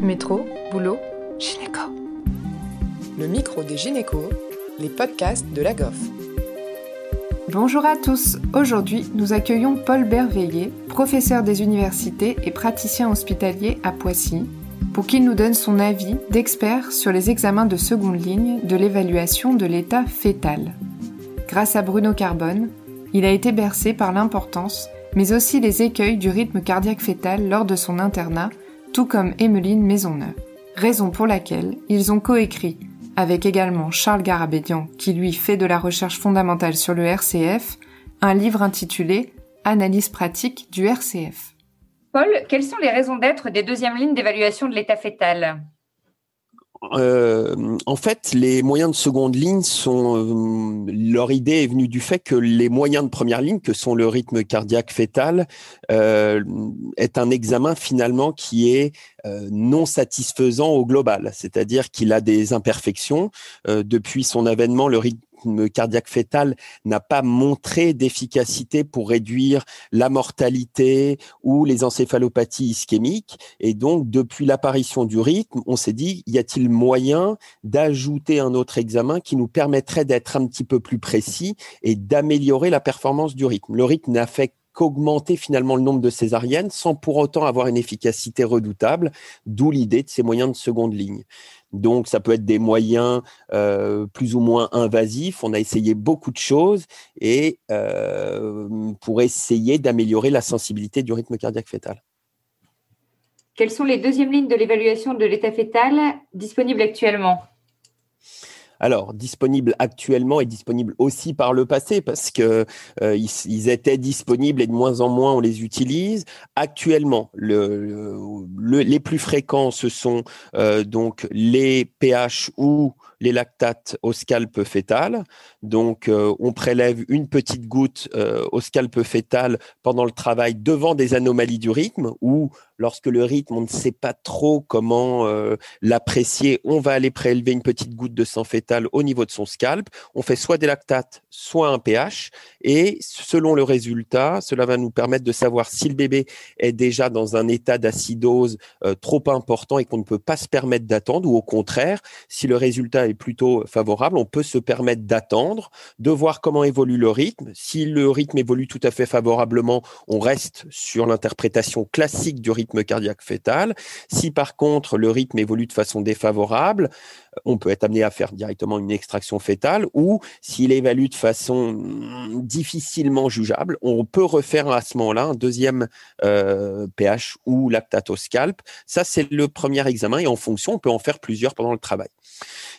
Métro, boulot, gynéco. Le micro des gynécos, les podcasts de la GOF. Bonjour à tous. Aujourd'hui, nous accueillons Paul Berveillé, professeur des universités et praticien hospitalier à Poissy, pour qu'il nous donne son avis d'expert sur les examens de seconde ligne de l'évaluation de l'état fœtal. Grâce à Bruno Carbone, il a été bercé par l'importance, mais aussi les écueils du rythme cardiaque fœtal lors de son internat, tout comme Emmeline Maisonneuve. Raison pour laquelle ils ont coécrit, avec également Charles Garabédian, qui lui fait de la recherche fondamentale sur le RCF, un livre intitulé Analyse pratique du RCF. Paul, quelles sont les raisons d'être des deuxièmes lignes d'évaluation de l'état fœtal? Euh, en fait, les moyens de seconde ligne sont euh, leur idée est venue du fait que les moyens de première ligne, que sont le rythme cardiaque fœtal, euh, est un examen finalement qui est non satisfaisant au global, c'est-à-dire qu'il a des imperfections. depuis son avènement, cardiaque fœtal n'a pas montré d'efficacité pour réduire la mortalité ou les encéphalopathies ischémiques. Et donc, depuis l'apparition du rythme, on s'est dit, y a-t-il moyen d'ajouter un autre examen qui nous permettrait d'être un petit peu plus précis et d'améliorer la performance du rythme? Le rythme n'a fait qu'augmenter finalement le nombre de césariennes sans pour autant avoir une efficacité redoutable, d'où l'idée de ces moyens de seconde ligne. Donc, ça peut être des moyens euh, plus ou moins invasifs. On a essayé beaucoup de choses et euh, pour essayer d'améliorer la sensibilité du rythme cardiaque fœtal. Quelles sont les deuxièmes lignes de l'évaluation de l'état fœtal disponibles actuellement? Alors, disponible actuellement et disponible aussi par le passé parce que euh, ils, étaient disponibles et de moins en moins on les utilise. Actuellement, les plus fréquents ce sont euh, donc les pH ou les lactates au scalp fœtal. Donc, euh, on prélève une petite goutte au scalp fœtal pendant le travail devant des anomalies du rythme ou lorsque le rythme, on ne sait pas trop comment euh, l'apprécier, on va aller prélever une petite goutte de sang fœtal au niveau de son scalp. On fait soit des lactates, soit un pH. Et selon le résultat, cela va nous permettre de savoir si le bébé est déjà dans un état d'acidose euh, trop important et qu'on ne peut pas se permettre d'attendre, ou au contraire, si le résultat est plutôt favorable, on peut se permettre d'attendre, de voir comment évolue le rythme. Si le rythme évolue tout à fait favorablement, on reste sur l'interprétation classique du rythme cardiaque fœtal. Si par contre le rythme évolue de façon défavorable, on peut être amené à faire directement une extraction fœtale ou s'il évalue de façon mm, difficilement jugeable, on peut refaire à ce moment-là un deuxième euh, pH ou lactatoscalp. Ça, c'est le premier examen et en fonction, on peut en faire plusieurs pendant le travail.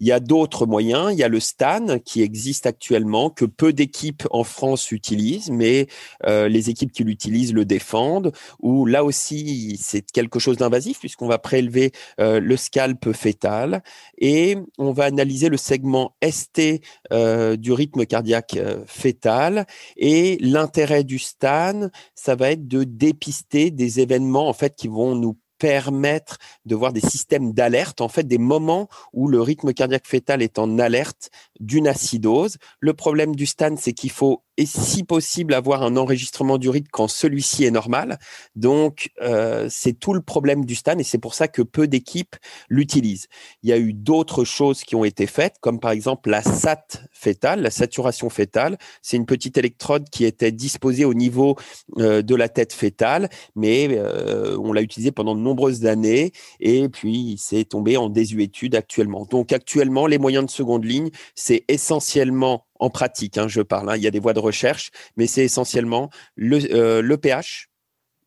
Il y a d'autres moyens. Il y a le STAN qui existe actuellement, que peu d'équipes en France utilisent, mais euh, les équipes qui l'utilisent le défendent. Ou là aussi, c'est quelque chose d'invasif puisqu'on va prélever euh, le scalp fœtal et on va analyser le segment ST euh, du rythme cardiaque fœtal. Et l'intérêt du STAN, ça va être de dépister des événements en fait qui vont nous permettre de voir des systèmes d'alerte, en fait des moments où le rythme cardiaque fœtal est en alerte d'une acidose. Le problème du STAN, c'est qu'il faut si possible avoir un enregistrement du rythme quand celui-ci est normal. Donc, euh, c'est tout le problème du STAN et c'est pour ça que peu d'équipes l'utilisent. Il y a eu d'autres choses qui ont été faites, comme par exemple la SAT fétale, la saturation fétale. C'est une petite électrode qui était disposée au niveau euh, de la tête fétale, mais euh, on l'a utilisée pendant de nombreuses années et puis c'est tombé en désuétude actuellement. Donc, actuellement, les moyens de seconde ligne, c'est essentiellement en pratique, hein, je parle, hein. il y a des voies de recherche, mais c'est essentiellement le, pH,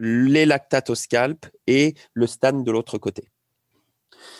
euh, les lactates au scalp et le STAN de l'autre côté.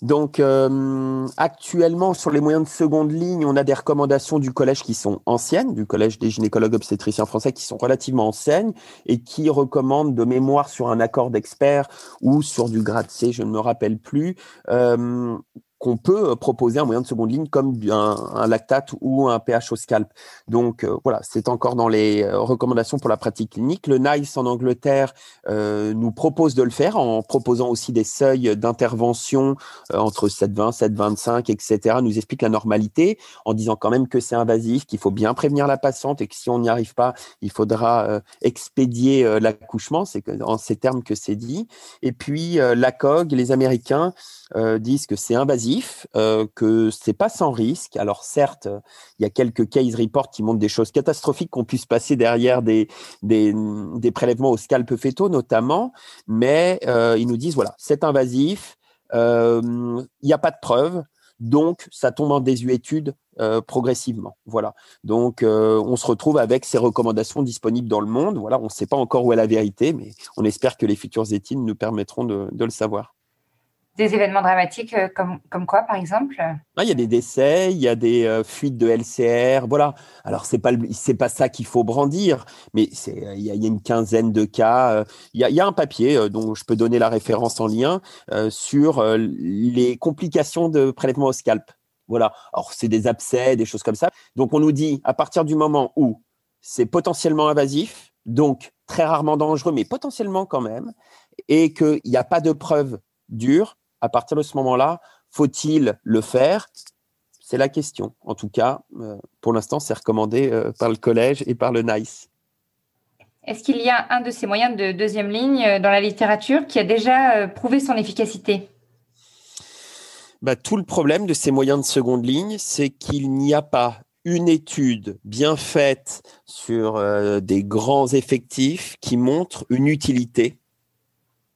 Donc, euh, actuellement, sur les moyens de seconde ligne, on a des recommandations du collège qui sont anciennes, du collège des gynécologues obstétriciens français qui sont relativement anciennes et qui recommandent de mémoire sur un accord d'expert ou sur du grade C, je ne me rappelle plus, euh, qu'on peut proposer un moyen de seconde ligne comme un, lactate ou un pH au scalp. Donc voilà, c'est encore dans les recommandations pour la pratique clinique. Le NICE en Angleterre nous propose de le faire en proposant aussi des seuils d'intervention entre 7,20, 7,25, etc. Nous explique la normalité en disant quand même que c'est invasif, qu'il faut bien prévenir la patiente et que si on n'y arrive pas, il faudra expédier l'accouchement. C'est en ces termes que c'est dit. Et puis la COG, les Américains euh, disent que c'est invasif, euh, que c'est pas sans risque. Alors certes, il y a quelques case reports qui montrent des choses catastrophiques qu'on puisse passer derrière des, des, prélèvements au scalp fétaux notamment, mais euh, ils nous disent voilà, c'est invasif, il n'y a pas de preuves. Donc, ça tombe en désuétude progressivement. Voilà. Donc, on se retrouve avec ces recommandations disponibles dans le monde. Voilà, on ne sait pas encore où est la vérité, mais on espère que les futures études nous permettront de le savoir des événements dramatiques euh, comme, comme quoi, par exemple? Ah, Il y a des décès, il y a des euh, fuites de LCR. Voilà. Alors, ce n'est pas, pas ça qu'il faut brandir, mais il y, a, il y, a une quinzaine de cas. Il y a, il y a un papier dont je peux donner la référence en lien sur les complications de prélèvement au scalp. Voilà. Alors, c'est des abcès, des choses comme ça. Donc, on nous dit, à partir du moment où c'est potentiellement invasif, donc très rarement dangereux, mais potentiellement quand même, et qu'il n'y a pas de preuves dures, à partir de ce moment-là, faut-il le faire? C'est la question. En tout cas, euh, pour l'instant, c'est recommandé euh, par le collège et par le NICE. Est-ce qu'il y a un de ces moyens de deuxième ligne euh, dans la littérature qui a déjà prouvé son efficacité? Bah, Tout le problème de ces moyens de seconde ligne, c'est qu'il n'y a pas une étude bien faite sur des grands effectifs qui montre une utilité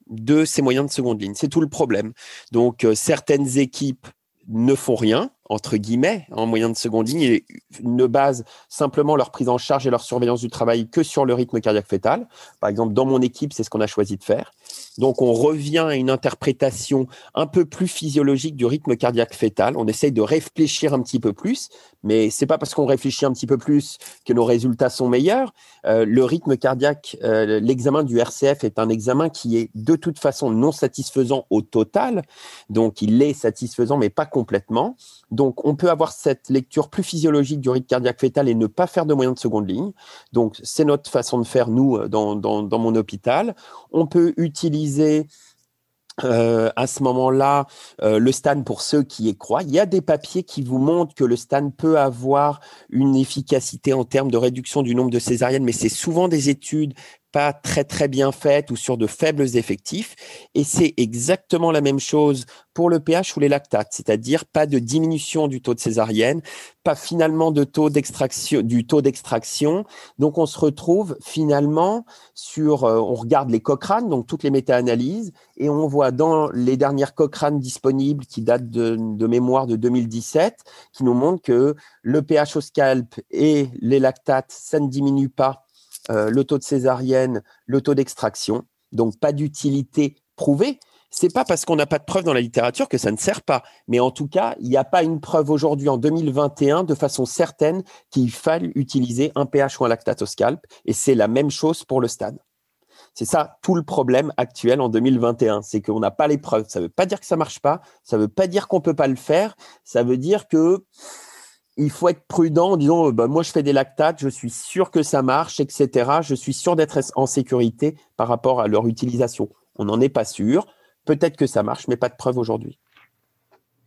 de ces moyens de seconde ligne. C'est tout le problème. Donc, euh, certaines équipes ne font rien, entre guillemets, en moyen de seconde ligne, et ne basent simplement leur prise en charge et leur surveillance du travail que sur le rythme cardiaque fœtal. Par exemple, dans mon équipe, c'est ce qu'on a choisi de faire. Donc, on revient à une interprétation un peu plus physiologique du rythme cardiaque fœtal. On essaye de réfléchir un petit peu plus, mais c'est pas parce qu'on réfléchit un petit peu plus que nos résultats sont meilleurs. Euh, le rythme cardiaque, euh, l'examen du RCF est un examen qui est de toute façon non satisfaisant au total. Donc, il est satisfaisant, mais pas complètement. Donc, on peut avoir cette lecture plus physiologique du rythme cardiaque fœtal et ne pas faire de moyens de seconde ligne. Donc, c'est notre façon de faire, nous, dans, mon hôpital. On peut utiliser euh, à ce moment-là, euh, le STAN, pour ceux qui y croient, il y a des papiers qui vous montrent que le STAN peut avoir une efficacité en termes de réduction du nombre de césariennes, mais c'est souvent des études pas très très bien faites ou sur de faibles effectifs. Et c'est exactement la même chose pour le pH ou les lactates, c'est-à-dire pas de diminution du taux de césarienne, pas finalement de taux d'extraction du taux d'extraction. Donc on se retrouve finalement sur, euh, on regarde les Cochrane, donc toutes les méta-analyses, et on voit dans les dernières Cochrane disponibles qui datent de, de mémoire de 2017, qui nous montrent que le pH au scalp et les lactates, ça ne diminue pas euh, le taux de césarienne, le taux d'extraction. Donc, pas d'utilité prouvée. C'est pas parce qu'on n'a pas de preuve dans la littérature que ça ne sert pas. Mais en tout cas, il n'y a pas une preuve aujourd'hui en 2021 de façon certaine qu'il faille utiliser un pH ou un lactate scalp. Et c'est la même chose pour le stade. C'est ça tout le problème actuel en 2021, c'est qu'on n'a pas les preuves. Ça ne veut pas dire que ça marche pas, ça ne veut pas dire qu'on peut pas le faire, ça veut dire que il faut être prudent en disant bah, moi je fais des lactates, je suis sûr que ça marche, etc. Je suis sûr d'être en sécurité par rapport à leur utilisation. On n'en est pas sûr. Peut-être que ça marche, mais pas de preuve aujourd'hui.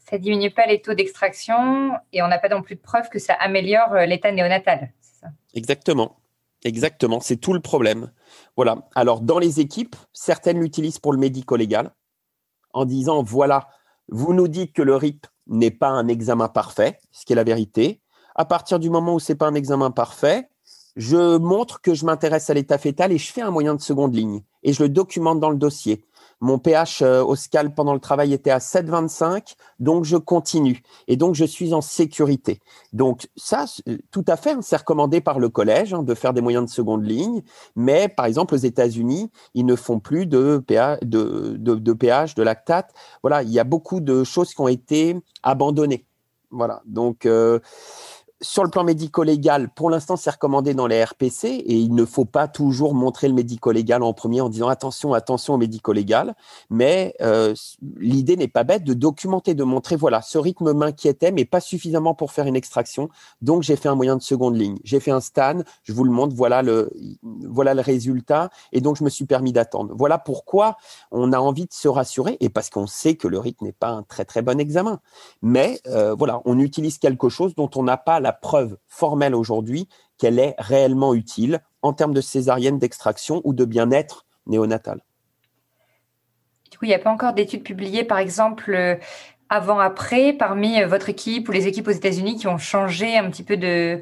Ça diminue pas les taux d'extraction et on n'a pas non plus de preuve que ça améliore euh, l'état néonatal. Ça? Exactement. Exactement. C'est tout le problème. Voilà. Alors, dans les équipes, certaines l'utilisent pour le médico-légal en disant voilà, vous nous dites que le RIP n'est pas un examen parfait, ce qui est la vérité. À partir du moment où c'est pas un examen parfait, je montre que je m'intéresse à l'état fœtal et je fais un moyen de seconde ligne et je le documente dans le dossier. Mon pH euh, au scalp pendant le travail était à 7,25, donc je continue et donc je suis en sécurité. Donc ça, euh, tout à fait, hein, c'est recommandé par le collège hein, de faire des moyens de seconde ligne, mais par exemple aux États-Unis, ils ne font plus de pH, de, de, pH, de lactate. Voilà, il y a beaucoup de choses qui ont été abandonnées. Voilà, donc euh, sur le plan médico-légal, pour l'instant, c'est recommandé dans les RPC et il ne faut pas toujours montrer le médico-légal en premier en disant attention, attention au médico-légal. Mais euh, l'idée n'est pas bête de documenter, de montrer voilà, ce rythme m'inquiétait, mais pas suffisamment pour faire une extraction. Donc, j'ai fait un moyen de seconde ligne. J'ai fait un stan, je vous le montre, voilà le, voilà le résultat. Et donc, je me suis permis d'attendre. Voilà pourquoi on a envie de se rassurer et parce qu'on sait que le rythme n'est pas un très, très bon examen. Mais euh, voilà, on utilise quelque chose dont on n'a pas la preuve formelle aujourd'hui qu'elle est réellement utile en termes de césarienne d'extraction ou de bien-être néonatal. Du coup, il n'y a pas encore d'études publiées, par exemple, euh, avant-après, parmi euh, votre équipe ou les équipes aux États-Unis qui ont changé un petit peu de,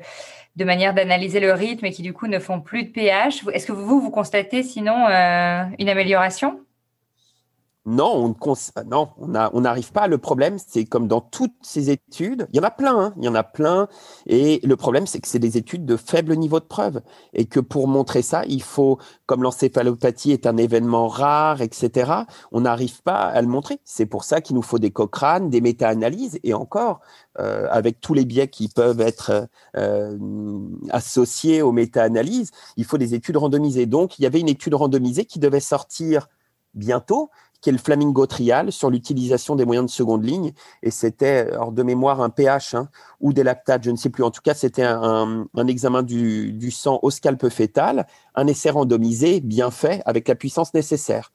de manière d'analyser le rythme et qui, du coup, ne font plus de pH. Est-ce que vous, vous constatez sinon euh, une amélioration? Non, on n'arrive pas. Le problème, c'est comme dans toutes ces études, il y en a plein, hein, il y en a plein. Et le problème, c'est que c'est des études de faible niveau de preuve. Et que pour montrer ça, il faut, comme l'encéphalopathie est un événement rare, etc., on n'arrive pas à le montrer. C'est pour ça qu'il nous faut des Cochrane, des méta-analyses. Et encore, euh, avec tous les biais qui peuvent être euh, associés aux méta-analyses, il faut des études randomisées. Donc, il y avait une étude randomisée qui devait sortir bientôt, qui est le Flamingo Trial sur l'utilisation des moyens de seconde ligne. Et c'était, hors de mémoire, un pH hein, ou des lactates, je ne sais plus. En tout cas, c'était un, examen du, sang au scalpe fœtal, un essai randomisé, bien fait, avec la puissance nécessaire.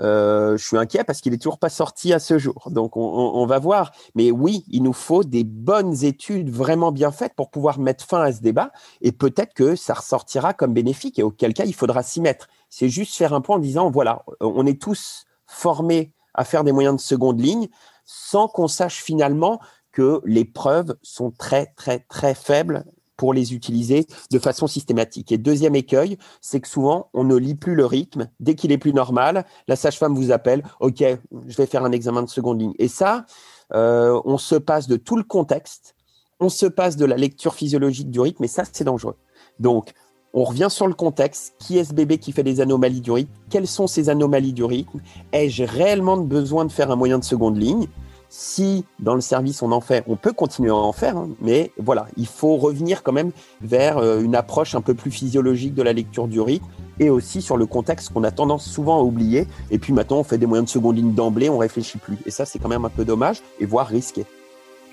Euh, je suis inquiet parce qu'il est toujours pas sorti à ce jour. Donc, on, va voir. Mais oui, il nous faut des bonnes études vraiment bien faites pour pouvoir mettre fin à ce débat. Et peut-être que ça ressortira comme bénéfique et auquel cas il faudra s'y mettre. C'est juste faire un point en disant, voilà, on est tous formés à faire des moyens de seconde ligne sans qu'on sache finalement que les preuves sont très, très, très faibles pour les utiliser de façon systématique. Et deuxième écueil, c'est que souvent, on ne lit plus le rythme. Dès qu'il est plus normal, la sage-femme vous appelle, OK, je vais faire un examen de seconde ligne. Et ça, euh, on se passe de tout le contexte, on se passe de la lecture physiologique du rythme, et ça, c'est dangereux. Donc, on revient sur le contexte. Qui est ce bébé qui fait des anomalies du rythme? Quelles sont ces anomalies du rythme? Ai-je réellement besoin de faire un moyen de seconde ligne? Si dans le service on en fait, on peut continuer à en faire, hein, mais voilà, il faut revenir quand même vers euh, une approche un peu plus physiologique de la lecture du rythme et aussi sur le contexte qu'on a tendance souvent à oublier. Et puis maintenant, on fait des moyens de seconde ligne d'emblée, on réfléchit plus. Et ça, c'est quand même un peu dommage et voire risqué.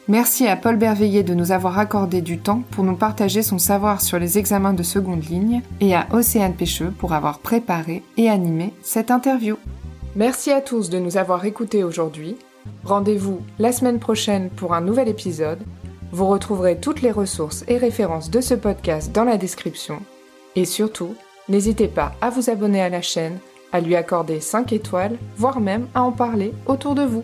Merci à Paul Berveillé de nous avoir accordé du temps pour nous partager son savoir sur les examens de seconde ligne et à Océane Pêcheux pour avoir préparé et animé cette interview. Merci à tous de nous avoir écoutés aujourd'hui. Rendez-vous la semaine prochaine pour un nouvel épisode. Vous retrouverez toutes les ressources et références de ce podcast dans la description. Et surtout, n'hésitez pas à vous abonner à la chaîne, à lui accorder 5 étoiles, voire même à en parler autour de vous.